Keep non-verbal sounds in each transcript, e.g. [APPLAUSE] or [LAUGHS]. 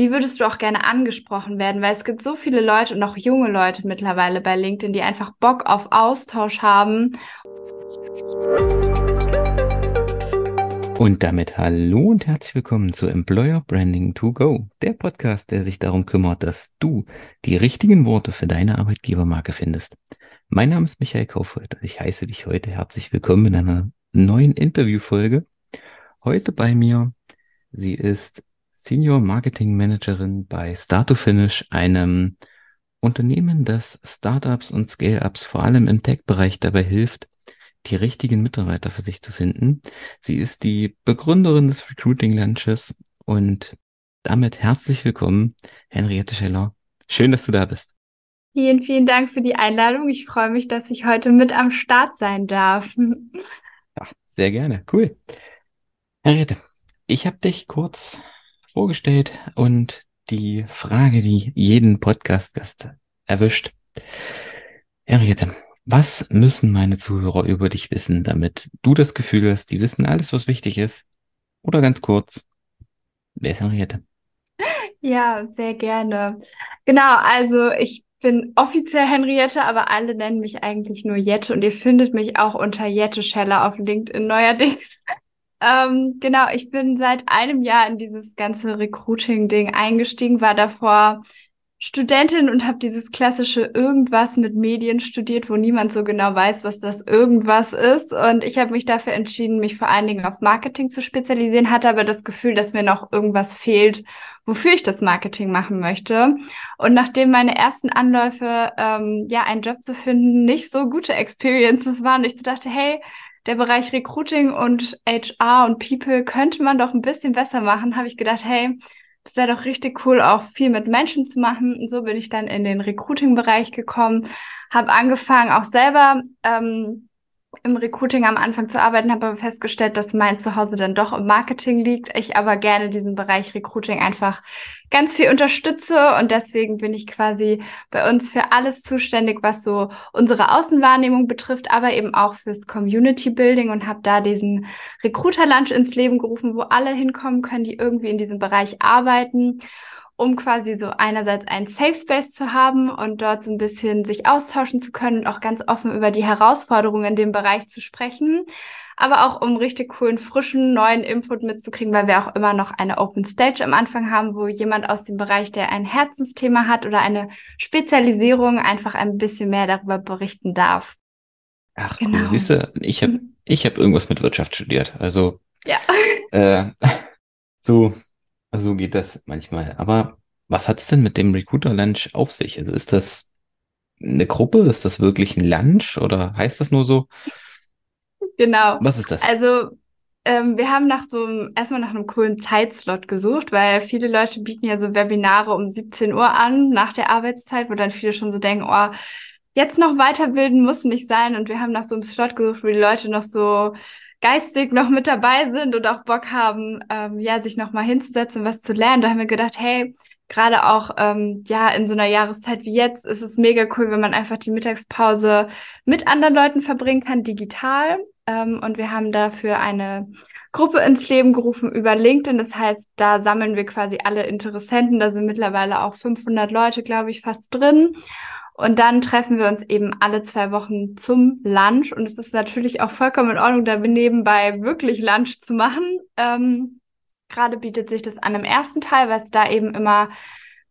wie würdest du auch gerne angesprochen werden? Weil es gibt so viele Leute und auch junge Leute mittlerweile bei LinkedIn, die einfach Bock auf Austausch haben. Und damit hallo und herzlich willkommen zu Employer Branding to Go, der Podcast, der sich darum kümmert, dass du die richtigen Worte für deine Arbeitgebermarke findest. Mein Name ist Michael Kaufhold und ich heiße dich heute herzlich willkommen in einer neuen Interviewfolge. Heute bei mir, sie ist Senior Marketing Managerin bei Start to Finish, einem Unternehmen, das Startups und Scale-Ups vor allem im Tech-Bereich dabei hilft, die richtigen Mitarbeiter für sich zu finden. Sie ist die Begründerin des Recruiting Lunches und damit herzlich willkommen, Henriette Scheller. Schön, dass du da bist. Vielen, vielen Dank für die Einladung. Ich freue mich, dass ich heute mit am Start sein darf. Ja, sehr gerne. Cool. Henriette, ich habe dich kurz vorgestellt und die Frage, die jeden Podcast-Gast erwischt. Henriette, was müssen meine Zuhörer über dich wissen, damit du das Gefühl hast, die wissen alles, was wichtig ist? Oder ganz kurz, wer ist Henriette? Ja, sehr gerne. Genau, also ich bin offiziell Henriette, aber alle nennen mich eigentlich nur Jette und ihr findet mich auch unter Jette Scheller auf LinkedIn neuerdings. Ähm, genau, ich bin seit einem Jahr in dieses ganze Recruiting-Ding eingestiegen, war davor Studentin und habe dieses klassische irgendwas mit Medien studiert, wo niemand so genau weiß, was das irgendwas ist. Und ich habe mich dafür entschieden, mich vor allen Dingen auf Marketing zu spezialisieren, hatte aber das Gefühl, dass mir noch irgendwas fehlt, wofür ich das Marketing machen möchte. Und nachdem meine ersten Anläufe, ähm, ja, einen Job zu finden, nicht so gute Experiences waren, ich dachte, hey, der Bereich Recruiting und HR und People könnte man doch ein bisschen besser machen, habe ich gedacht, hey, das wäre doch richtig cool, auch viel mit Menschen zu machen. Und so bin ich dann in den Recruiting-Bereich gekommen, habe angefangen, auch selber ähm, im Recruiting am Anfang zu arbeiten, habe aber festgestellt, dass mein Zuhause dann doch im Marketing liegt. Ich aber gerne diesen Bereich Recruiting einfach ganz viel unterstütze und deswegen bin ich quasi bei uns für alles zuständig, was so unsere Außenwahrnehmung betrifft, aber eben auch fürs Community Building und habe da diesen Recruiter Lunch ins Leben gerufen, wo alle hinkommen können, die irgendwie in diesem Bereich arbeiten um quasi so einerseits einen Safe Space zu haben und dort so ein bisschen sich austauschen zu können und auch ganz offen über die Herausforderungen in dem Bereich zu sprechen, aber auch um richtig coolen, frischen, neuen Input mitzukriegen, weil wir auch immer noch eine Open Stage am Anfang haben, wo jemand aus dem Bereich, der ein Herzensthema hat oder eine Spezialisierung, einfach ein bisschen mehr darüber berichten darf. Ach, genau. cool. Siehst du, ich habe mhm. ich hab irgendwas mit Wirtschaft studiert. Also, ja. Äh, [LAUGHS] so so geht das manchmal. Aber was hat's denn mit dem Recruiter Lunch auf sich? Also ist das eine Gruppe? Ist das wirklich ein Lunch oder heißt das nur so? Genau. Was ist das? Also ähm, wir haben nach so einem, erstmal nach einem coolen Zeitslot gesucht, weil viele Leute bieten ja so Webinare um 17 Uhr an nach der Arbeitszeit, wo dann viele schon so denken, oh, jetzt noch weiterbilden muss nicht sein. Und wir haben nach so einem Slot gesucht, wo die Leute noch so geistig noch mit dabei sind und auch Bock haben, ähm, ja, sich noch mal hinzusetzen was zu lernen. Da haben wir gedacht, hey, gerade auch ähm, ja in so einer Jahreszeit wie jetzt ist es mega cool, wenn man einfach die Mittagspause mit anderen Leuten verbringen kann, digital. Ähm, und wir haben dafür eine Gruppe ins Leben gerufen über LinkedIn. Das heißt, da sammeln wir quasi alle Interessenten. Da sind mittlerweile auch 500 Leute, glaube ich, fast drin. Und dann treffen wir uns eben alle zwei Wochen zum Lunch. Und es ist natürlich auch vollkommen in Ordnung, da nebenbei wirklich Lunch zu machen. Ähm, Gerade bietet sich das an im ersten Teil, weil es da eben immer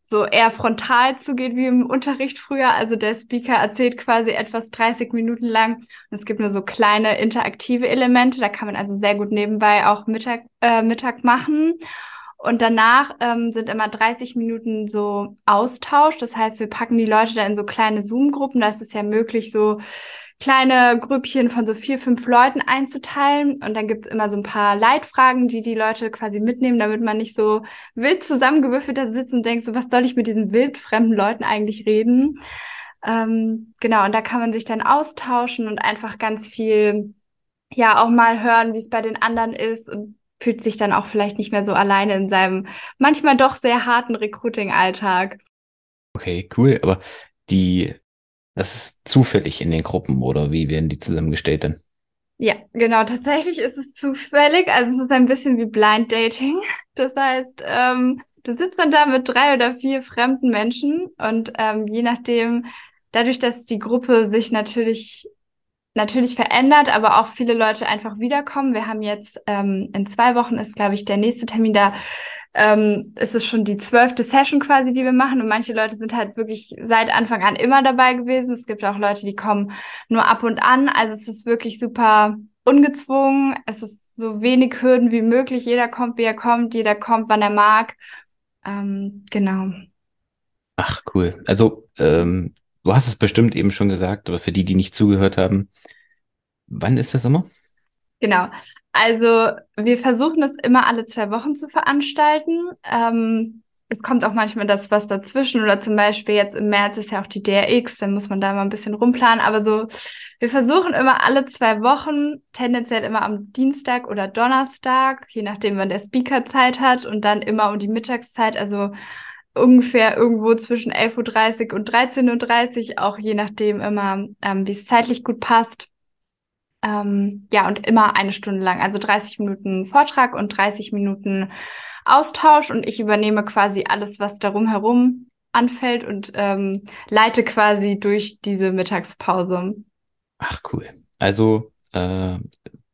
so eher frontal zugeht wie im Unterricht früher. Also der Speaker erzählt quasi etwas 30 Minuten lang. Und es gibt nur so kleine interaktive Elemente. Da kann man also sehr gut nebenbei auch Mittag, äh, Mittag machen. Und danach ähm, sind immer 30 Minuten so Austausch. Das heißt, wir packen die Leute da in so kleine Zoom-Gruppen. Da ist es ja möglich, so kleine Grüppchen von so vier, fünf Leuten einzuteilen. Und dann gibt's immer so ein paar Leitfragen, die die Leute quasi mitnehmen, damit man nicht so wild zusammengewürfelt da sitzt und denkt, so was soll ich mit diesen wildfremden Leuten eigentlich reden? Ähm, genau, und da kann man sich dann austauschen und einfach ganz viel, ja, auch mal hören, wie es bei den anderen ist und fühlt sich dann auch vielleicht nicht mehr so alleine in seinem manchmal doch sehr harten Recruiting-Alltag. Okay, cool. Aber die, das ist zufällig in den Gruppen oder wie werden die zusammengestellt denn? Ja, genau. Tatsächlich ist es zufällig. Also es ist ein bisschen wie Blind Dating. Das heißt, ähm, du sitzt dann da mit drei oder vier fremden Menschen und ähm, je nachdem, dadurch, dass die Gruppe sich natürlich natürlich verändert, aber auch viele Leute einfach wiederkommen. Wir haben jetzt ähm, in zwei Wochen ist, glaube ich, der nächste Termin da. Ähm, ist es schon die zwölfte Session quasi, die wir machen. Und manche Leute sind halt wirklich seit Anfang an immer dabei gewesen. Es gibt auch Leute, die kommen nur ab und an. Also es ist wirklich super ungezwungen. Es ist so wenig Hürden wie möglich. Jeder kommt, wie er kommt. Jeder kommt, wann er mag. Ähm, genau. Ach, cool. Also, ähm, du hast es bestimmt eben schon gesagt, aber für die, die nicht zugehört haben, wann ist das immer? Genau. Also wir versuchen es immer alle zwei Wochen zu veranstalten. Ähm, es kommt auch manchmal das was dazwischen oder zum Beispiel jetzt im März ist ja auch die DRX, dann muss man da mal ein bisschen rumplanen. Aber so, wir versuchen immer alle zwei Wochen, tendenziell immer am Dienstag oder Donnerstag, je nachdem, wann der Speaker Zeit hat und dann immer um die Mittagszeit, also ungefähr irgendwo zwischen 11.30 Uhr und 13.30 Uhr, auch je nachdem immer, ähm, wie es zeitlich gut passt. Ähm, ja, und immer eine Stunde lang, also 30 Minuten Vortrag und 30 Minuten Austausch und ich übernehme quasi alles, was darum herum anfällt und ähm, leite quasi durch diese Mittagspause. Ach cool. Also, äh,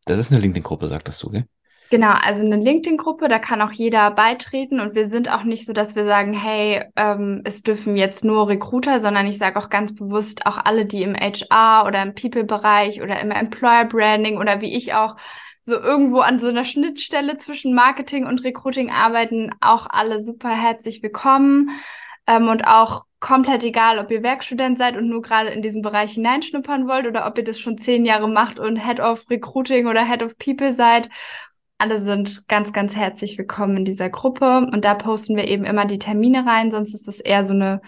das ist eine LinkedIn-Gruppe, sagtest du, gell? Genau, also eine LinkedIn-Gruppe, da kann auch jeder beitreten und wir sind auch nicht so, dass wir sagen, hey, ähm, es dürfen jetzt nur Recruiter, sondern ich sage auch ganz bewusst auch alle, die im HR oder im People-Bereich oder im Employer-Branding oder wie ich auch so irgendwo an so einer Schnittstelle zwischen Marketing und Recruiting arbeiten, auch alle super herzlich willkommen. Ähm, und auch komplett egal, ob ihr Werkstudent seid und nur gerade in diesen Bereich hineinschnuppern wollt oder ob ihr das schon zehn Jahre macht und Head of Recruiting oder Head of People seid alle sind ganz, ganz herzlich willkommen in dieser Gruppe und da posten wir eben immer die Termine rein, sonst ist das eher so eine,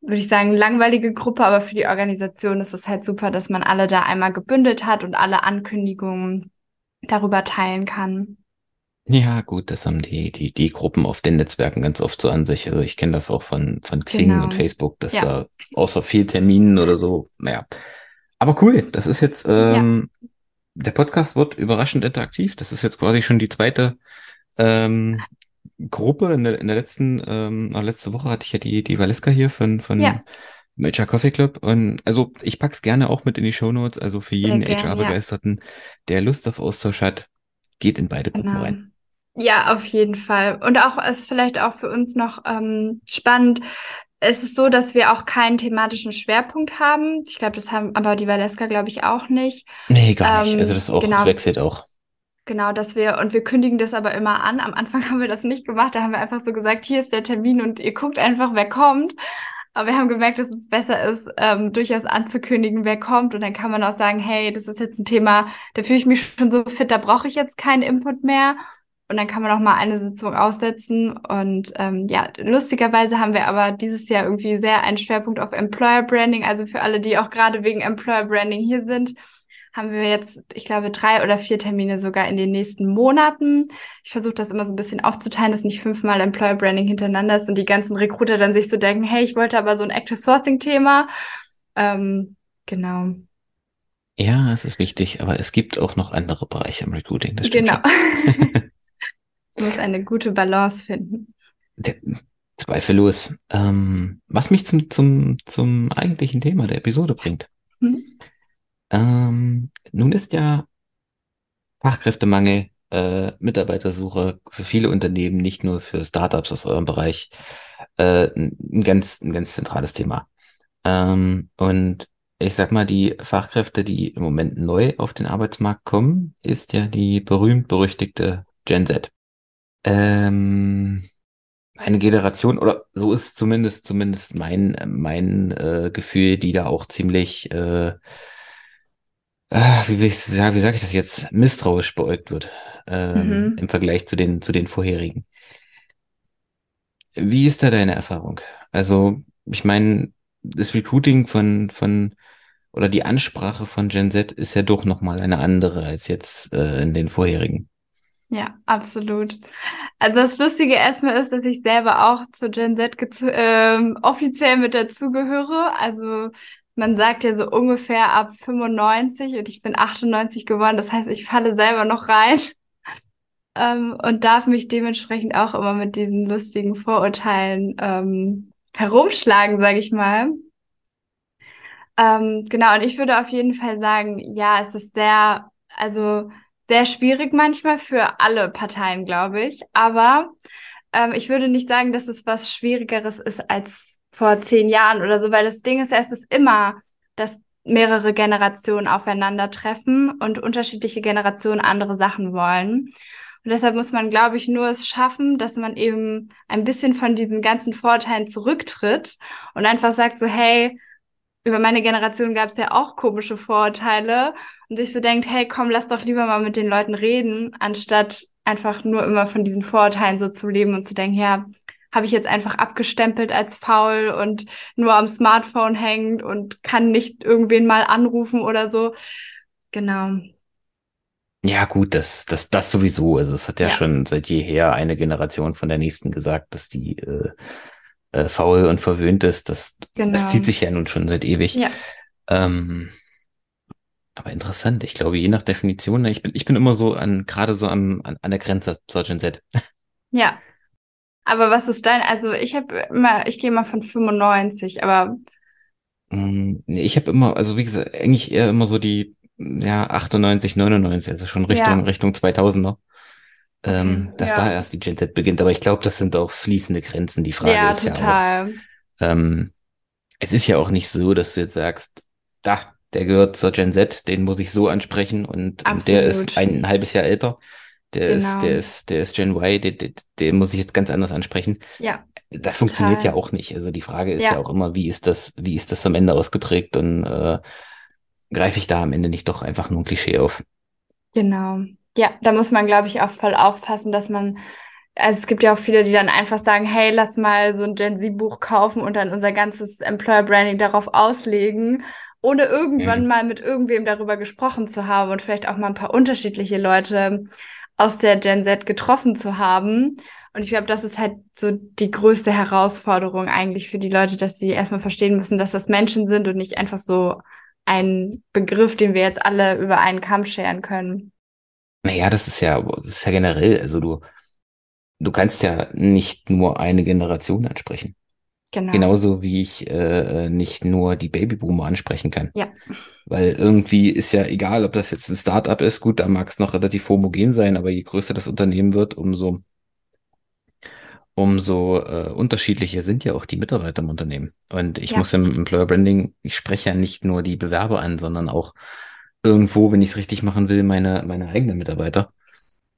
würde ich sagen, langweilige Gruppe, aber für die Organisation ist es halt super, dass man alle da einmal gebündelt hat und alle Ankündigungen darüber teilen kann. Ja, gut, das haben die, die, die Gruppen auf den Netzwerken ganz oft so an sich. Also ich kenne das auch von, von Xing genau. und Facebook, dass ja. da außer viel Terminen oder so, naja. Aber cool, das ist jetzt ähm, ja der Podcast wird überraschend interaktiv. Das ist jetzt quasi schon die zweite ähm, Gruppe. In der, in der letzten, ähm, letzte Woche hatte ich ja die, die Valeska hier von, von ja. Major Coffee Club. Und also ich pack's gerne auch mit in die Show Notes. Also für jeden HR-Begeisterten, ja. der Lust auf Austausch hat, geht in beide Gruppen genau. rein. Ja, auf jeden Fall. Und auch ist vielleicht auch für uns noch ähm, spannend, es ist so, dass wir auch keinen thematischen Schwerpunkt haben. Ich glaube, das haben aber die Valeska, glaube ich, auch nicht. Nee, gar nicht. also das auch genau, wechselt auch. Genau, dass wir, und wir kündigen das aber immer an. Am Anfang [LAUGHS] haben wir das nicht gemacht. Da haben wir einfach so gesagt, hier ist der Termin und ihr guckt einfach, wer kommt. Aber wir haben gemerkt, dass es besser ist, ähm, durchaus anzukündigen, wer kommt. Und dann kann man auch sagen, hey, das ist jetzt ein Thema, da fühle ich mich schon so fit, da brauche ich jetzt keinen Input mehr. Und dann kann man auch mal eine Sitzung aussetzen. Und ähm, ja, lustigerweise haben wir aber dieses Jahr irgendwie sehr einen Schwerpunkt auf Employer Branding. Also für alle, die auch gerade wegen Employer Branding hier sind, haben wir jetzt, ich glaube, drei oder vier Termine sogar in den nächsten Monaten. Ich versuche das immer so ein bisschen aufzuteilen, dass nicht fünfmal Employer Branding hintereinander ist und die ganzen Recruiter dann sich so denken, hey, ich wollte aber so ein Active Sourcing Thema. Ähm, genau. Ja, es ist wichtig, aber es gibt auch noch andere Bereiche im Recruiting. Das genau. [LAUGHS] muss eine gute Balance finden. Der, zweifellos. Ähm, was mich zum, zum, zum eigentlichen Thema der Episode bringt. Hm? Ähm, nun ist ja Fachkräftemangel, äh, Mitarbeitersuche für viele Unternehmen, nicht nur für Startups aus eurem Bereich, äh, ein ganz, ein ganz zentrales Thema. Ähm, und ich sag mal, die Fachkräfte, die im Moment neu auf den Arbeitsmarkt kommen, ist ja die berühmt-berüchtigte Gen Z ähm, eine Generation, oder so ist zumindest, zumindest mein, mein äh, Gefühl, die da auch ziemlich, äh, äh, wie will ich sagen, wie sage ich das jetzt, misstrauisch beäugt wird ähm, mhm. im Vergleich zu den, zu den vorherigen. Wie ist da deine Erfahrung? Also, ich meine, das Recruiting von, von, oder die Ansprache von Gen Z ist ja doch nochmal eine andere als jetzt äh, in den vorherigen. Ja, absolut. Also das Lustige erstmal ist, dass ich selber auch zu Gen Z ähm, offiziell mit dazugehöre. Also man sagt ja so ungefähr ab 95 und ich bin 98 geworden. Das heißt, ich falle selber noch rein. [LAUGHS] ähm, und darf mich dementsprechend auch immer mit diesen lustigen Vorurteilen ähm, herumschlagen, sage ich mal. Ähm, genau, und ich würde auf jeden Fall sagen, ja, es ist sehr, also sehr schwierig manchmal für alle Parteien, glaube ich. Aber ähm, ich würde nicht sagen, dass es was Schwierigeres ist als vor zehn Jahren oder so, weil das Ding ist, es ist immer, dass mehrere Generationen aufeinandertreffen und unterschiedliche Generationen andere Sachen wollen. Und deshalb muss man, glaube ich, nur es schaffen, dass man eben ein bisschen von diesen ganzen Vorteilen zurücktritt und einfach sagt so, hey, über meine Generation gab es ja auch komische Vorurteile und sich so denkt, hey, komm, lass doch lieber mal mit den Leuten reden, anstatt einfach nur immer von diesen Vorurteilen so zu leben und zu denken, ja, habe ich jetzt einfach abgestempelt als faul und nur am Smartphone hängt und kann nicht irgendwen mal anrufen oder so. Genau. Ja, gut, das, das, das sowieso. Also es hat ja, ja, schon seit jeher eine Generation von der nächsten gesagt, dass die äh, äh, faul und verwöhnt ist. Das, genau. das zieht sich ja nun schon seit ewig. Ja. Ähm, aber interessant. Ich glaube, je nach Definition, ne, ich bin, ich bin immer so an, gerade so am, an, an der Grenze zur Gen Z. Ja. Aber was ist dein, also ich habe immer, ich gehe mal von 95, aber. Mm, ich habe immer, also wie gesagt, eigentlich eher immer so die, ja, 98, 99, also schon Richtung, ja. Richtung 2000er. Ähm, dass ja. da erst die Gen Z beginnt. Aber ich glaube, das sind auch fließende Grenzen. Die Frage ja, ist total. ja auch. Ähm, es ist ja auch nicht so, dass du jetzt sagst, da, der gehört zur Gen Z, den muss ich so ansprechen und, und der ist ein, ein, halbes Jahr älter. Der genau. ist, der ist, der ist Gen Y, den, den, den muss ich jetzt ganz anders ansprechen. Ja. Das funktioniert ja auch nicht. Also die Frage ist ja. ja. auch immer, wie ist das, wie ist das am Ende ausgeprägt und äh, greife ich da am Ende nicht doch einfach nur ein Klischee auf? Genau. Ja, da muss man, glaube ich, auch voll aufpassen, dass man also es gibt ja auch viele, die dann einfach sagen, hey, lass mal so ein Gen Z-Buch kaufen und dann unser ganzes Employer Branding darauf auslegen ohne irgendwann mhm. mal mit irgendwem darüber gesprochen zu haben und vielleicht auch mal ein paar unterschiedliche Leute aus der Gen Z getroffen zu haben. Und ich glaube, das ist halt so die größte Herausforderung eigentlich für die Leute, dass sie erstmal verstehen müssen, dass das Menschen sind und nicht einfach so ein Begriff, den wir jetzt alle über einen Kamm scheren können. Naja, das ist ja, das ist ja generell, also du, du kannst ja nicht nur eine Generation ansprechen. Genau. Genauso wie ich äh, nicht nur die Babyboomer ansprechen kann. Ja. Weil irgendwie ist ja egal, ob das jetzt ein Startup ist, gut, da mag es noch relativ homogen sein, aber je größer das Unternehmen wird, umso, umso äh, unterschiedlicher sind ja auch die Mitarbeiter im Unternehmen. Und ich ja. muss im Employer Branding, ich spreche ja nicht nur die Bewerber an, sondern auch irgendwo, wenn ich es richtig machen will, meine, meine eigenen Mitarbeiter.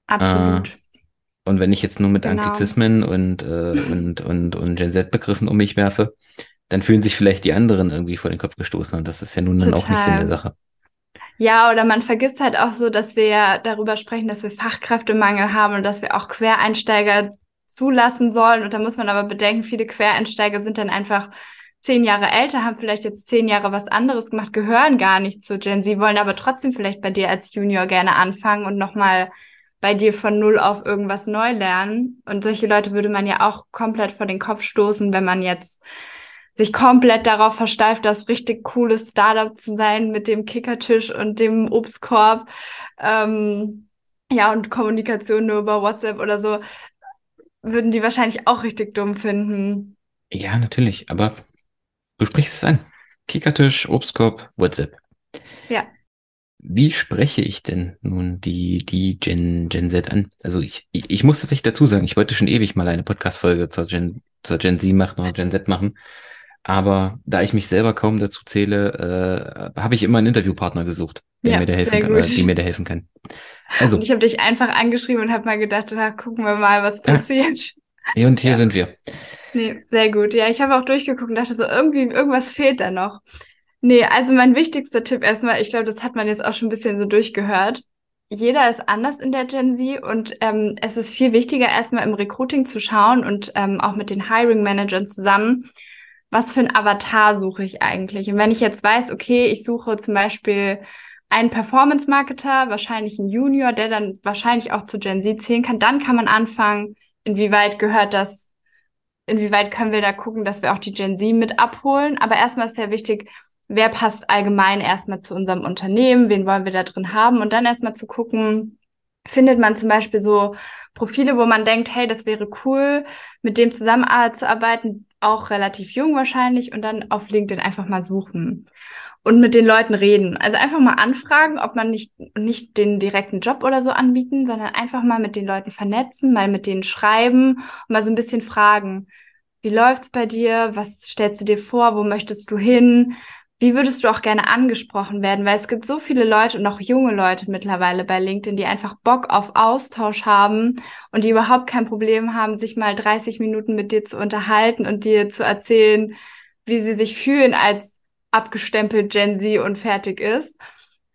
Absolut. Äh, und wenn ich jetzt nur mit genau. Anglizismen und, äh, und, und, und Gen Z-Begriffen um mich werfe, dann fühlen sich vielleicht die anderen irgendwie vor den Kopf gestoßen. Und das ist ja nun Total. dann auch nicht Sinn der Sache. Ja, oder man vergisst halt auch so, dass wir ja darüber sprechen, dass wir Fachkräftemangel haben und dass wir auch Quereinsteiger zulassen sollen. Und da muss man aber bedenken, viele Quereinsteiger sind dann einfach zehn Jahre älter, haben vielleicht jetzt zehn Jahre was anderes gemacht, gehören gar nicht zu Gen Z, wollen aber trotzdem vielleicht bei dir als Junior gerne anfangen und nochmal bei dir von null auf irgendwas neu lernen. Und solche Leute würde man ja auch komplett vor den Kopf stoßen, wenn man jetzt sich komplett darauf versteift, das richtig cooles Startup zu sein mit dem Kickertisch und dem Obstkorb. Ähm, ja, und Kommunikation nur über WhatsApp oder so, würden die wahrscheinlich auch richtig dumm finden. Ja, natürlich, aber du sprichst es an. Kickertisch, Obstkorb, WhatsApp. Ja. Wie spreche ich denn nun die, die Gen, Gen Z an? Also ich, ich, ich muss tatsächlich dazu sagen, ich wollte schon ewig mal eine Podcast-Folge zur Gen, zur Gen Z machen oder Gen Z machen. Aber da ich mich selber kaum dazu zähle, äh, habe ich immer einen Interviewpartner gesucht, der ja, mir da helfen kann, äh, die mir da helfen kann. Also. Und ich habe dich einfach angeschrieben und habe mal gedacht, na, gucken wir mal, was passiert. Und hier ja. sind wir. Nee, sehr gut. Ja, ich habe auch durchgeguckt und dachte so, irgendwie, irgendwas fehlt da noch. Nee, also mein wichtigster Tipp erstmal, ich glaube, das hat man jetzt auch schon ein bisschen so durchgehört. Jeder ist anders in der Gen Z und ähm, es ist viel wichtiger, erstmal im Recruiting zu schauen und ähm, auch mit den Hiring Managern zusammen, was für ein Avatar suche ich eigentlich. Und wenn ich jetzt weiß, okay, ich suche zum Beispiel einen Performance-Marketer, wahrscheinlich einen Junior, der dann wahrscheinlich auch zu Gen Z zählen kann, dann kann man anfangen, inwieweit gehört das, inwieweit können wir da gucken, dass wir auch die Gen Z mit abholen. Aber erstmal ist sehr wichtig, wer passt allgemein erstmal zu unserem Unternehmen, wen wollen wir da drin haben? Und dann erstmal zu gucken, findet man zum Beispiel so Profile, wo man denkt, hey, das wäre cool, mit dem zusammenzuarbeiten, auch relativ jung wahrscheinlich, und dann auf LinkedIn einfach mal suchen und mit den Leuten reden. Also einfach mal anfragen, ob man nicht, nicht den direkten Job oder so anbieten, sondern einfach mal mit den Leuten vernetzen, mal mit denen schreiben und mal so ein bisschen fragen. Wie läuft's bei dir? Was stellst du dir vor? Wo möchtest du hin? Wie würdest du auch gerne angesprochen werden? Weil es gibt so viele Leute und auch junge Leute mittlerweile bei LinkedIn, die einfach Bock auf Austausch haben und die überhaupt kein Problem haben, sich mal 30 Minuten mit dir zu unterhalten und dir zu erzählen, wie sie sich fühlen als abgestempelt Gen Z und fertig ist.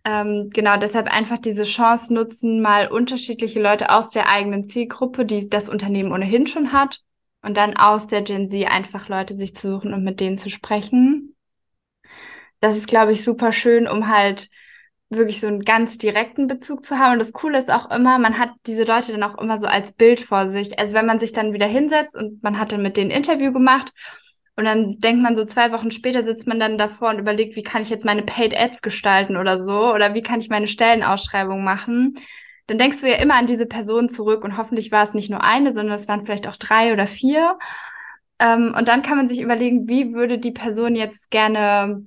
Ähm, genau, deshalb einfach diese Chance nutzen, mal unterschiedliche Leute aus der eigenen Zielgruppe, die das Unternehmen ohnehin schon hat, und dann aus der Gen Z einfach Leute sich zu suchen und mit denen zu sprechen das ist, glaube ich, super schön, um halt wirklich so einen ganz direkten Bezug zu haben. Und das Coole ist auch immer, man hat diese Leute dann auch immer so als Bild vor sich. Also wenn man sich dann wieder hinsetzt und man hat dann mit denen Interview gemacht und dann denkt man so zwei Wochen später sitzt man dann davor und überlegt, wie kann ich jetzt meine Paid Ads gestalten oder so oder wie kann ich meine Stellenausschreibung machen. Dann denkst du ja immer an diese Person zurück und hoffentlich war es nicht nur eine, sondern es waren vielleicht auch drei oder vier. Ähm, und dann kann man sich überlegen, wie würde die Person jetzt gerne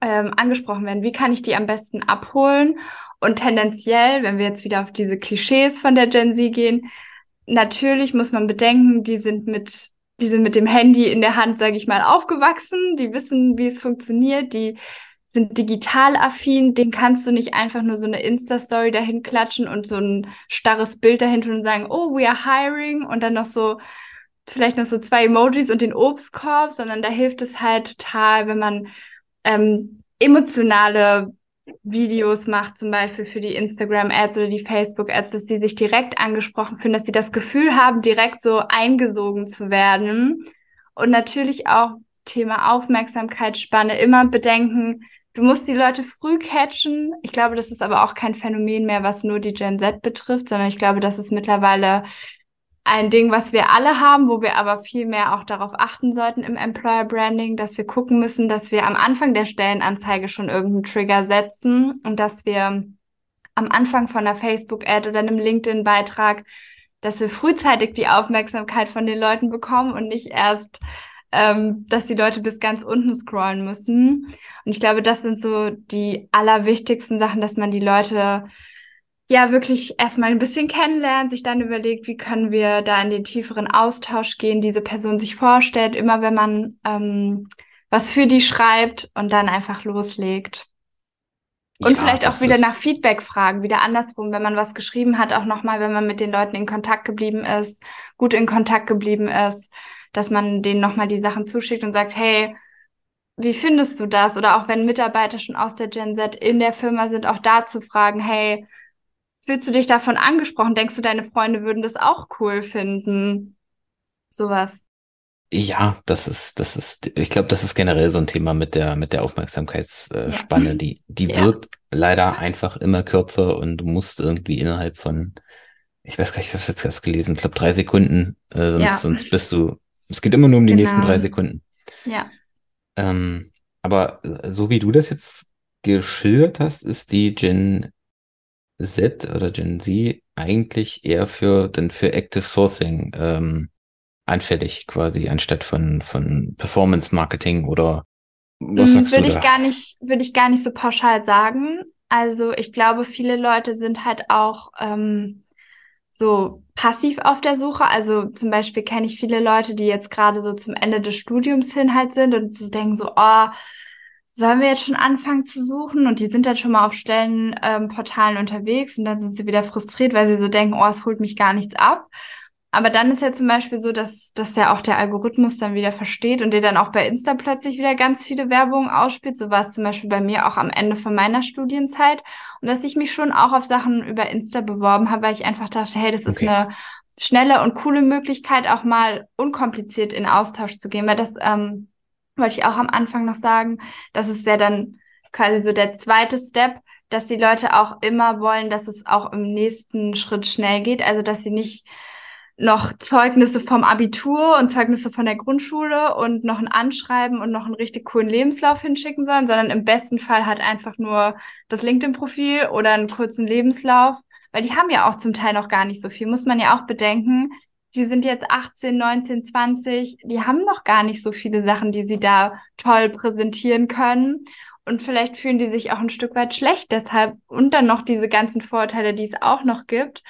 ähm, angesprochen werden. Wie kann ich die am besten abholen? Und tendenziell, wenn wir jetzt wieder auf diese Klischees von der Gen Z gehen, natürlich muss man bedenken, die sind mit die sind mit dem Handy in der Hand, sage ich mal, aufgewachsen. Die wissen, wie es funktioniert. Die sind digital affin. Den kannst du nicht einfach nur so eine Insta-Story dahin klatschen und so ein starres Bild dahin tun und sagen, oh, we are hiring und dann noch so vielleicht noch so zwei Emojis und den Obstkorb, sondern da hilft es halt total, wenn man ähm, emotionale Videos macht, zum Beispiel für die Instagram-Ads oder die Facebook-Ads, dass sie sich direkt angesprochen fühlen, dass sie das Gefühl haben, direkt so eingesogen zu werden. Und natürlich auch Thema Aufmerksamkeitsspanne, immer bedenken, du musst die Leute früh catchen. Ich glaube, das ist aber auch kein Phänomen mehr, was nur die Gen Z betrifft, sondern ich glaube, das ist mittlerweile ein Ding, was wir alle haben, wo wir aber viel mehr auch darauf achten sollten im Employer Branding, dass wir gucken müssen, dass wir am Anfang der Stellenanzeige schon irgendeinen Trigger setzen und dass wir am Anfang von einer Facebook-Ad oder einem LinkedIn-Beitrag, dass wir frühzeitig die Aufmerksamkeit von den Leuten bekommen und nicht erst, ähm, dass die Leute bis ganz unten scrollen müssen. Und ich glaube, das sind so die allerwichtigsten Sachen, dass man die Leute ja wirklich erstmal ein bisschen kennenlernt, sich dann überlegt, wie können wir da in den tieferen Austausch gehen, diese Person sich vorstellt, immer wenn man ähm, was für die schreibt und dann einfach loslegt. Und ja, vielleicht auch wieder nach Feedback fragen, wieder andersrum, wenn man was geschrieben hat, auch nochmal, wenn man mit den Leuten in Kontakt geblieben ist, gut in Kontakt geblieben ist, dass man denen nochmal die Sachen zuschickt und sagt, hey, wie findest du das? Oder auch wenn Mitarbeiter schon aus der Gen Z in der Firma sind, auch da zu fragen, hey, Fühlst du dich davon angesprochen? Denkst du, deine Freunde würden das auch cool finden? Sowas. Ja, das ist, das ist, ich glaube, das ist generell so ein Thema mit der, mit der Aufmerksamkeitsspanne. Ja. Die, die ja. wird leider einfach immer kürzer und du musst irgendwie innerhalb von, ich weiß gar nicht, ich habe jetzt erst gelesen, ich glaube drei Sekunden, äh, sonst, ja. sonst bist du, es geht immer nur um die genau. nächsten drei Sekunden. Ja. Ähm, aber so wie du das jetzt geschildert hast, ist die Gen Z oder Gen Z eigentlich eher für dann für Active Sourcing ähm, anfällig quasi, anstatt von, von Performance Marketing oder was hm, sagst würde du da? ich gar nicht, würde ich gar nicht so pauschal sagen. Also ich glaube, viele Leute sind halt auch ähm, so passiv auf der Suche. Also zum Beispiel kenne ich viele Leute, die jetzt gerade so zum Ende des Studiums hin halt sind und so denken so, oh, sollen wir jetzt schon anfangen zu suchen? Und die sind dann schon mal auf Stellenportalen ähm, unterwegs und dann sind sie wieder frustriert, weil sie so denken, oh, es holt mich gar nichts ab. Aber dann ist ja zum Beispiel so, dass, dass ja auch der Algorithmus dann wieder versteht und dir dann auch bei Insta plötzlich wieder ganz viele Werbungen ausspielt. So war es zum Beispiel bei mir auch am Ende von meiner Studienzeit. Und dass ich mich schon auch auf Sachen über Insta beworben habe, weil ich einfach dachte, hey, das okay. ist eine schnelle und coole Möglichkeit, auch mal unkompliziert in Austausch zu gehen, weil das ähm, wollte ich auch am Anfang noch sagen, das ist ja dann quasi so der zweite Step, dass die Leute auch immer wollen, dass es auch im nächsten Schritt schnell geht. Also, dass sie nicht noch Zeugnisse vom Abitur und Zeugnisse von der Grundschule und noch ein Anschreiben und noch einen richtig coolen Lebenslauf hinschicken sollen, sondern im besten Fall halt einfach nur das LinkedIn-Profil oder einen kurzen Lebenslauf weil die haben ja auch zum Teil noch gar nicht so viel, muss man ja auch bedenken. Die sind jetzt 18, 19, 20, die haben noch gar nicht so viele Sachen, die sie da toll präsentieren können. Und vielleicht fühlen die sich auch ein Stück weit schlecht deshalb und dann noch diese ganzen Vorteile, die es auch noch gibt.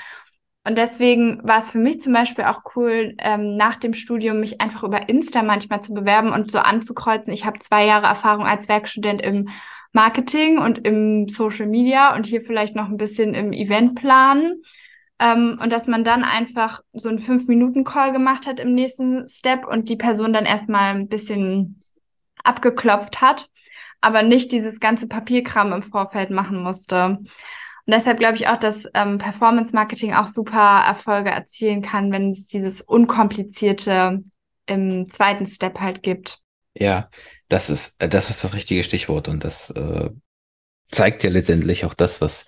Und deswegen war es für mich zum Beispiel auch cool, ähm, nach dem Studium mich einfach über Insta manchmal zu bewerben und so anzukreuzen. Ich habe zwei Jahre Erfahrung als Werkstudent im Marketing und im Social Media und hier vielleicht noch ein bisschen im Eventplan. Ähm, und dass man dann einfach so einen Fünf-Minuten-Call gemacht hat im nächsten Step und die Person dann erstmal ein bisschen abgeklopft hat aber nicht dieses ganze Papierkram im Vorfeld machen musste. Und deshalb glaube ich auch, dass ähm, Performance Marketing auch super Erfolge erzielen kann, wenn es dieses Unkomplizierte im zweiten Step halt gibt. Ja, das ist, das ist das richtige Stichwort und das äh, zeigt ja letztendlich auch das, was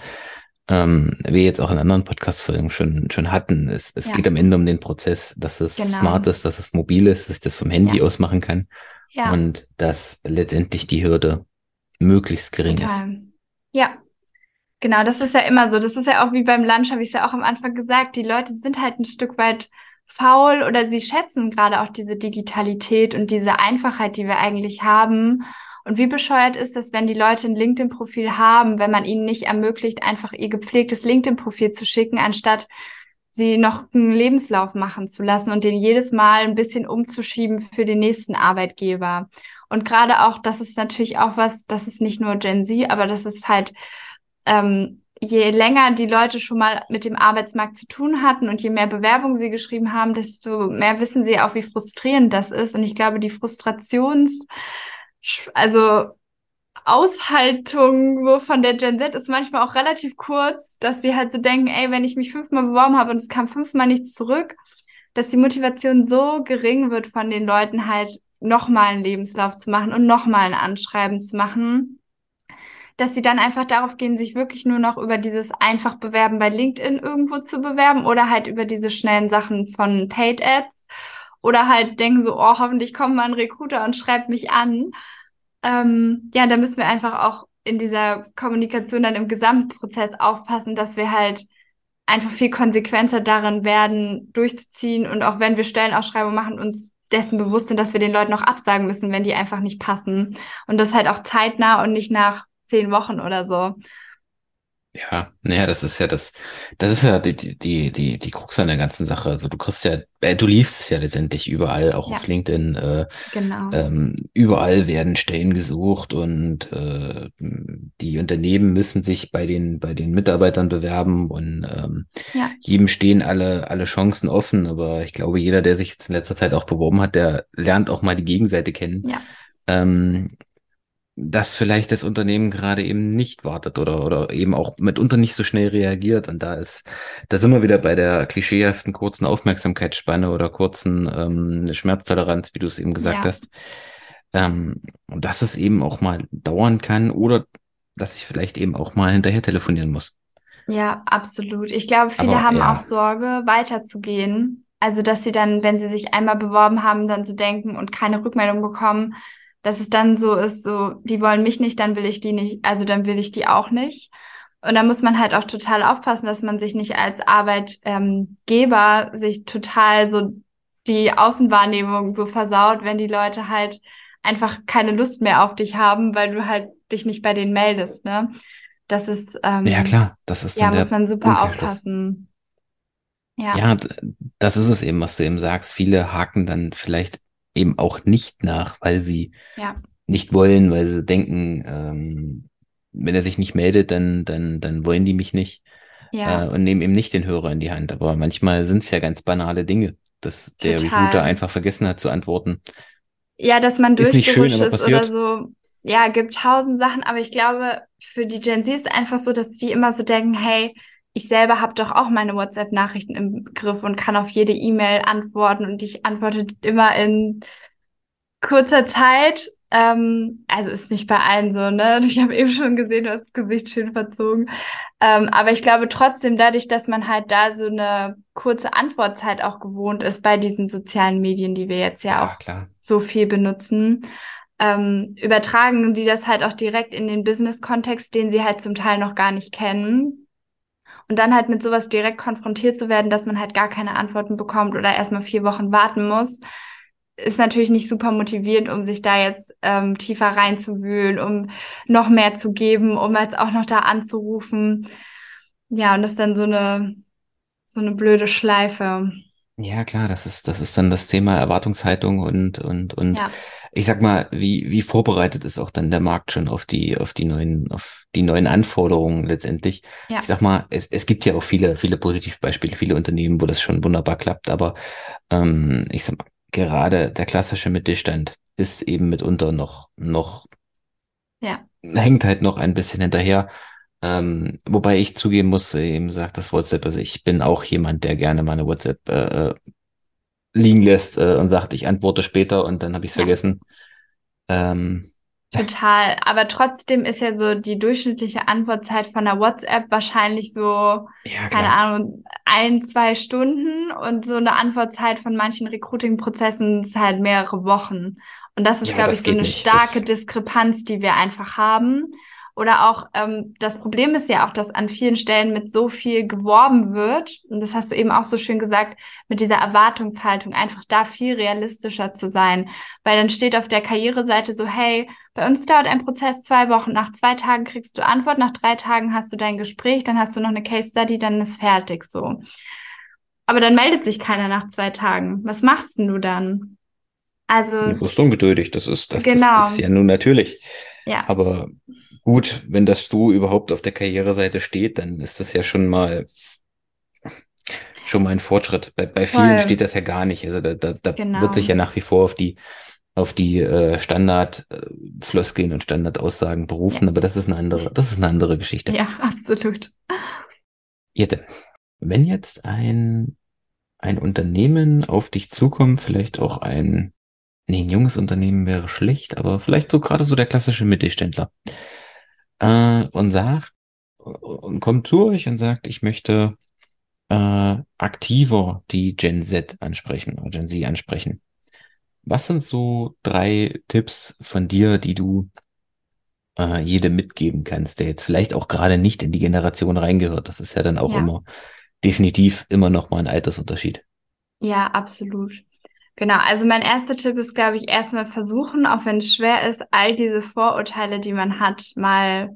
ähm, wir jetzt auch in anderen Podcast-Folgen schon, schon hatten. Es, es ja. geht am Ende um den Prozess, dass es genau. smart ist, dass es mobil ist, dass ich das vom Handy ja. aus machen kann. Ja. Und dass letztendlich die Hürde möglichst gering Total. ist. Ja. Genau, das ist ja immer so. Das ist ja auch wie beim Lunch, habe ich es ja auch am Anfang gesagt. Die Leute sind halt ein Stück weit faul oder sie schätzen gerade auch diese Digitalität und diese Einfachheit, die wir eigentlich haben. Und wie bescheuert ist das, wenn die Leute ein LinkedIn-Profil haben, wenn man ihnen nicht ermöglicht, einfach ihr gepflegtes LinkedIn-Profil zu schicken, anstatt sie noch einen Lebenslauf machen zu lassen und den jedes Mal ein bisschen umzuschieben für den nächsten Arbeitgeber. Und gerade auch, das ist natürlich auch was, das ist nicht nur Gen Z, aber das ist halt, ähm, je länger die Leute schon mal mit dem Arbeitsmarkt zu tun hatten und je mehr Bewerbungen sie geschrieben haben, desto mehr wissen sie auch, wie frustrierend das ist. Und ich glaube, die Frustrations, also Aushaltung so von der Gen Z ist manchmal auch relativ kurz, dass sie halt so denken, ey, wenn ich mich fünfmal beworben habe und es kam fünfmal nichts zurück, dass die Motivation so gering wird von den Leuten halt nochmal einen Lebenslauf zu machen und nochmal ein Anschreiben zu machen, dass sie dann einfach darauf gehen, sich wirklich nur noch über dieses einfach bewerben bei LinkedIn irgendwo zu bewerben oder halt über diese schnellen Sachen von Paid Ads oder halt denken so, oh, hoffentlich kommt mal ein Recruiter und schreibt mich an ähm, ja, da müssen wir einfach auch in dieser Kommunikation dann im Gesamtprozess aufpassen, dass wir halt einfach viel konsequenter darin werden, durchzuziehen und auch wenn wir Stellenausschreibungen machen, uns dessen bewusst sind, dass wir den Leuten auch absagen müssen, wenn die einfach nicht passen. Und das halt auch zeitnah und nicht nach zehn Wochen oder so. Ja, naja, das ist ja das, das ist ja die, die, die, die Krux an der ganzen Sache. Also du kriegst ja, äh, du liest es ja letztendlich überall, auch ja. auf LinkedIn. Äh, genau. Ähm, überall werden Stellen gesucht und äh, die Unternehmen müssen sich bei den, bei den Mitarbeitern bewerben und ähm, ja. jedem stehen alle, alle Chancen offen. Aber ich glaube, jeder, der sich jetzt in letzter Zeit auch beworben hat, der lernt auch mal die Gegenseite kennen. Ja. Ähm, dass vielleicht das Unternehmen gerade eben nicht wartet oder, oder eben auch mitunter nicht so schnell reagiert. Und da ist, da sind wir wieder bei der klischeehaften kurzen Aufmerksamkeitsspanne oder kurzen ähm, Schmerztoleranz, wie du es eben gesagt ja. hast. Ähm, dass es eben auch mal dauern kann oder dass ich vielleicht eben auch mal hinterher telefonieren muss. Ja, absolut. Ich glaube, viele Aber, haben ja. auch Sorge, weiterzugehen. Also, dass sie dann, wenn sie sich einmal beworben haben, dann so denken und keine Rückmeldung bekommen, dass es dann so ist, so, die wollen mich nicht, dann will ich die nicht, also dann will ich die auch nicht. Und da muss man halt auch total aufpassen, dass man sich nicht als Arbeitgeber sich total so die Außenwahrnehmung so versaut, wenn die Leute halt einfach keine Lust mehr auf dich haben, weil du halt dich nicht bei denen meldest, ne? Das ist ähm, ja klar, das ist ja muss man super aufpassen. Ja. ja, das ist es eben, was du eben sagst. Viele haken dann vielleicht eben auch nicht nach, weil sie ja. nicht wollen, weil sie denken, ähm, wenn er sich nicht meldet, dann, dann, dann wollen die mich nicht. Ja. Äh, und nehmen eben nicht den Hörer in die Hand. Aber manchmal sind es ja ganz banale Dinge, dass Total. der Recruiter einfach vergessen hat zu antworten. Ja, dass man durchgerutscht ist, ist oder so. Ja, gibt tausend Sachen, aber ich glaube, für die Gen Z ist einfach so, dass die immer so denken, hey, ich selber habe doch auch meine WhatsApp-Nachrichten im Griff und kann auf jede E-Mail antworten und ich antworte immer in kurzer Zeit. Ähm, also ist nicht bei allen so, ne? [LAUGHS] Ich habe eben schon gesehen, du hast das Gesicht schön verzogen. Ähm, aber ich glaube trotzdem, dadurch, dass man halt da so eine kurze Antwortzeit auch gewohnt ist bei diesen sozialen Medien, die wir jetzt ja, ja auch klar. so viel benutzen, ähm, übertragen die das halt auch direkt in den Business-Kontext, den sie halt zum Teil noch gar nicht kennen Und dann halt mit sowas direkt konfrontiert zu werden, dass man halt gar keine Antworten bekommt oder erstmal vier Wochen warten muss, ist natürlich nicht super motivierend, um sich da jetzt ähm, tiefer reinzuwühlen, um noch mehr zu geben, um jetzt auch noch da anzurufen. Ja, und das ist dann so eine, so eine blöde Schleife. Ja, klar, das ist, das ist dann das Thema Erwartungshaltung und, und, und Ja, ich sag mal, wie, wie vorbereitet ist auch dann der Markt schon auf die, auf die neuen, auf die neuen Anforderungen letztendlich. ja, Ich sag mal, es, es gibt ja auch viele, viele Positivbeispiele, viele Unternehmen, wo das schon wunderbar klappt, aber ähm, ich sag mal, gerade der klassische Mittelstand ist eben mitunter noch, noch, ja, hängt halt noch ein bisschen hinterher. Ähm, wobei ich zugeben muss, eben sagt das WhatsApp, also ich bin auch jemand, der gerne meine WhatsApp äh, äh, liegen lässt äh, und sagt, ich antworte später und dann habe ich es ja. vergessen. Ähm, Total. Aber trotzdem ist ja so die durchschnittliche Antwortzeit von der WhatsApp wahrscheinlich so, ja, keine. Ahnung, ein, zwei Stunden und so eine Antwortzeit von manchen Recruiting-Prozessen ist halt mehrere Wochen. Und das ist, Ja, glaube ich, so eine nicht. starke Das, Diskrepanz, die wir einfach haben. Oder auch, ähm, das Problem ist ja auch, dass an vielen Stellen mit so viel geworben wird. Und das hast du eben auch so schön gesagt, mit dieser Erwartungshaltung, einfach da viel realistischer zu sein. Weil dann steht auf der Karriereseite so, hey, bei uns dauert ein Prozess zwei Wochen. Nach zwei Tagen kriegst du Antwort, nach drei Tagen hast du dein Gespräch, dann hast du noch eine Case Study, dann ist fertig so. Aber dann meldet sich keiner nach zwei Tagen. Was machst denn du dann? du Also, wirst ungeduldig, das ist, das ist, ist genau, ja nun natürlich. ja, Aber gut, wenn das du überhaupt auf der Karriereseite steht, dann ist das ja schon mal, schon mal ein Fortschritt. Bei, bei vielen steht das ja gar nicht. Also da, da, da wird sich genau. ja nach wie vor auf die, auf die äh, Standard-Floskeln und Standardaussagen Ja, berufen, aber das ist eine andere, das ist eine andere Geschichte. ja, absolut. Jette, wenn jetzt ein, ein Unternehmen auf dich zukommt, vielleicht auch ein, nee, ein junges Unternehmen wäre schlecht, aber vielleicht so gerade so der klassische Mittelständler, äh, und sagt, und kommt zu euch und sagt, ich möchte äh, aktiver die Gen Z ansprechen oder Gen Z ansprechen. Was sind so drei Tipps von dir, die du äh, jedem mitgeben kannst, der jetzt vielleicht auch gerade nicht in die Generation reingehört? Das ist ja dann auch Ja, immer definitiv immer noch mal ein Altersunterschied. ja, absolut. Genau, also mein erster Tipp ist, glaube ich, erstmal versuchen, auch wenn es schwer ist, all diese Vorurteile, die man hat, mal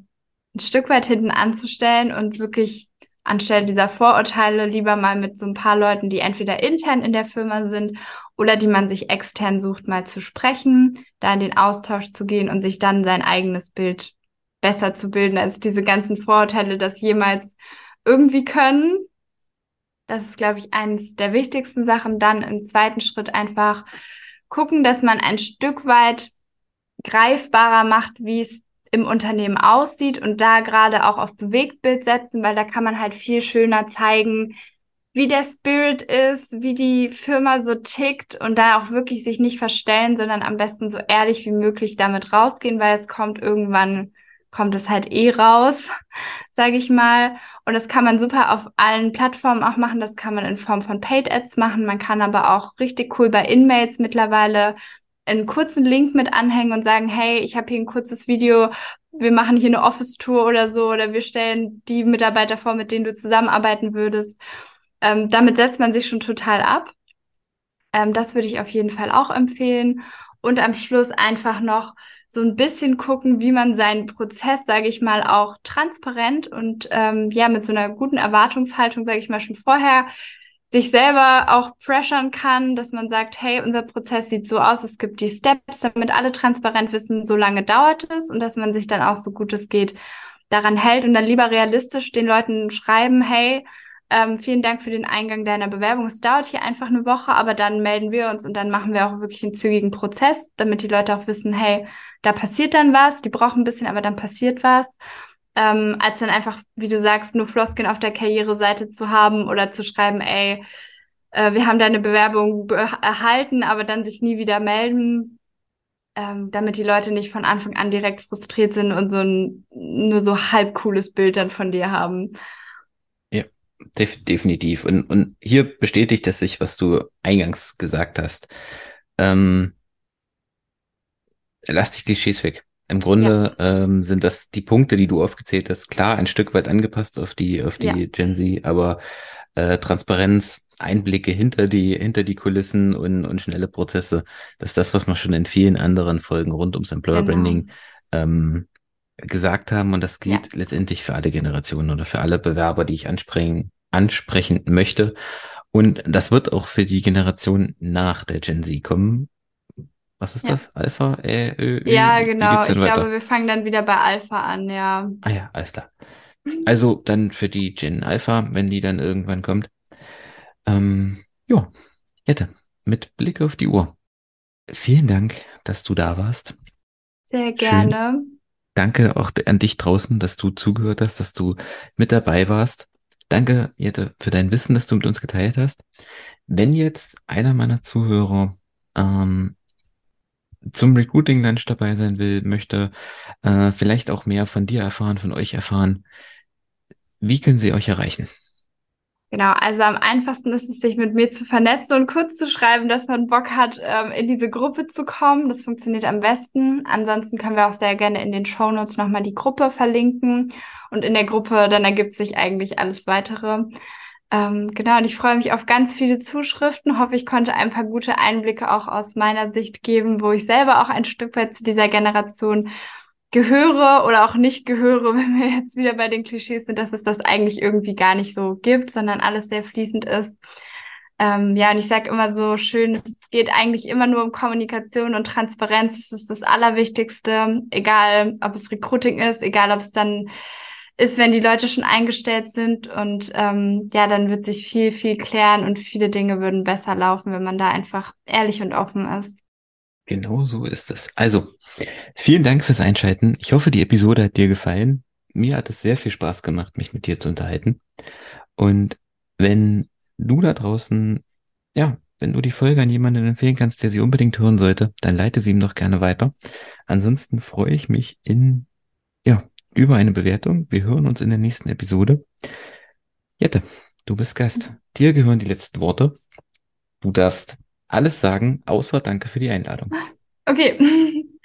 ein Stück weit hinten anzustellen und wirklich anstelle dieser Vorurteile lieber mal mit so ein paar Leuten, die entweder intern in der Firma sind oder die man sich extern sucht, mal zu sprechen, da in den Austausch zu gehen und sich dann sein eigenes Bild besser zu bilden, als diese ganzen Vorurteile das jemals irgendwie können. Das ist, glaube ich, eines der wichtigsten Sachen. Dann im zweiten Schritt einfach gucken, dass man ein Stück weit greifbarer macht, wie es im Unternehmen aussieht und da gerade auch auf Bewegtbild setzen, weil da kann man halt viel schöner zeigen, wie der Spirit ist, wie die Firma so tickt und da auch wirklich sich nicht verstellen, sondern am besten so ehrlich wie möglich damit rausgehen, weil es kommt irgendwann, kommt es halt eh raus, [LAUGHS] sage ich mal. Und das kann man super auf allen Plattformen auch machen. Das kann man in Form von Paid Ads machen. Man kann aber auch richtig cool bei InMails mittlerweile einen kurzen Link mit anhängen und sagen, hey, ich habe hier ein kurzes Video, wir machen hier eine Office-Tour oder so, oder wir stellen die Mitarbeiter vor, mit denen du zusammenarbeiten würdest. Ähm, damit setzt man sich schon total ab. Ähm, das würde ich auf jeden Fall auch empfehlen. Und am Schluss einfach noch so ein bisschen gucken, wie man seinen Prozess, sage ich mal, auch transparent und ähm, ja, mit so einer guten Erwartungshaltung, sage ich mal, schon vorher sich selber auch pressern kann, dass man sagt, hey, unser Prozess sieht so aus, es gibt die Steps, damit alle transparent wissen, so lange dauert es und dass man sich dann auch so gut es geht daran hält und dann lieber realistisch den Leuten schreiben, hey, ähm, vielen Dank für den Eingang deiner Bewerbung. Es dauert hier einfach eine Woche, aber dann melden wir uns und dann machen wir auch wirklich einen zügigen Prozess, damit die Leute auch wissen, hey, da passiert dann was, die brauchen ein bisschen, aber dann passiert was. Ähm, als dann einfach, wie du sagst, nur Floskeln auf der Karriereseite zu haben oder zu schreiben, ey, äh, wir haben deine Bewerbung be erhalten, aber dann sich nie wieder melden, ähm, damit die Leute nicht von Anfang an direkt frustriert sind und so ein nur so halb cooles Bild dann von dir haben. Def definitiv. Und, und hier bestätigt es sich, was du eingangs gesagt hast. Ähm, lass die Klischees weg. Im Grunde ja. ähm, sind das die Punkte, die du aufgezählt hast, klar ein Stück weit angepasst auf die, auf die ja. Gen Z, aber äh, Transparenz, Einblicke hinter die, hinter die Kulissen und, und schnelle Prozesse, das ist das, was wir schon in vielen anderen Folgen rund ums Employer genau. Branding ähm, gesagt haben. Und das gilt ja. letztendlich für alle Generationen oder für alle Bewerber, die ich ansprechen, ansprechen möchte. Und das wird auch für die Generation nach der Gen Z kommen. Was ist ja. das? Alpha? Äh, Ö, Ö, ja, genau. Ich weiter? glaube, wir fangen dann wieder bei Alpha an, ja. Ah ja, alles klar. Also dann für die Gen Alpha, wenn die dann irgendwann kommt. Ähm, ja, Jette, mit Blick auf die Uhr. Vielen Dank, dass du da warst. Sehr gerne. Schön. Danke auch an dich draußen, dass du zugehört hast, dass du mit dabei warst. Danke, Jette, für dein Wissen, das du mit uns geteilt hast. Wenn jetzt einer meiner Zuhörer ähm, zum Recruiting Lunch dabei sein will, möchte äh, vielleicht auch mehr von dir erfahren, von euch erfahren, wie können sie euch erreichen? Genau, also am einfachsten ist es, sich mit mir zu vernetzen und kurz zu schreiben, dass man Bock hat, ähm, in diese Gruppe zu kommen. Das funktioniert am besten. Ansonsten können wir auch sehr gerne in den Show Notes nochmal die Gruppe verlinken. Und in der Gruppe, dann ergibt sich eigentlich alles weitere. Ähm, genau, und ich freue mich auf ganz viele Zuschriften. Hoffe, ich konnte ein paar gute Einblicke auch aus meiner Sicht geben, wo ich selber auch ein Stück weit zu dieser Generation gehöre oder auch nicht gehöre, [LAUGHS] wenn wir jetzt wieder bei den Klischees sind, dass es das eigentlich irgendwie gar nicht so gibt, sondern alles sehr fließend ist. Ähm, ja, und ich sage immer so schön, es geht eigentlich immer nur um Kommunikation und Transparenz. Das ist das Allerwichtigste, egal ob es Recruiting ist, egal ob es dann ist, wenn die Leute schon eingestellt sind. Und ähm, ja, dann wird sich viel, viel klären und viele Dinge würden besser laufen, wenn man da einfach ehrlich und offen ist. Genau so ist es. Also, vielen Dank fürs Einschalten. Ich hoffe, die Episode hat dir gefallen. Mir hat es sehr viel Spaß gemacht, mich mit dir zu unterhalten. Und wenn du da draußen, ja, wenn du die Folge an jemanden empfehlen kannst, der sie unbedingt hören sollte, dann leite sie ihm doch gerne weiter. Ansonsten freue ich mich in, ja, über eine Bewertung. Wir hören uns in der nächsten Episode. Jette, du bist Gast. Dir gehören die letzten Worte. Du darfst alles sagen, außer danke für die Einladung. Okay. [LAUGHS]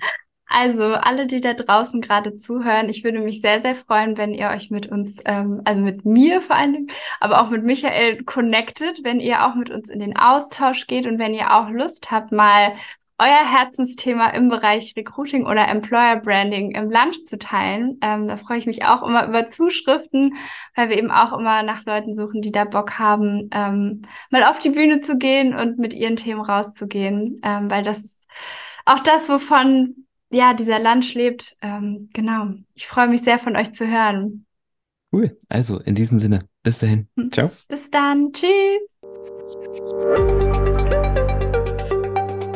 Also alle, die da draußen gerade zuhören, ich würde mich sehr, sehr freuen, wenn ihr euch mit uns, ähm, also mit mir vor allem, aber auch mit Michael connectet, wenn ihr auch mit uns in den Austausch geht und wenn ihr auch Lust habt, mal euer Herzensthema im Bereich Recruiting oder Employer Branding im Lunch zu teilen. Ähm, da freue ich mich auch immer über Zuschriften, weil wir eben auch immer nach Leuten suchen, die da Bock haben, ähm, mal auf die Bühne zu gehen und mit ihren Themen rauszugehen, ähm, weil das auch das, wovon ja dieser Lunch lebt. Ähm, genau. Ich freue mich sehr von euch zu hören. Cool. Also in diesem Sinne, bis dahin. Hm. Ciao. Bis dann. Tschüss.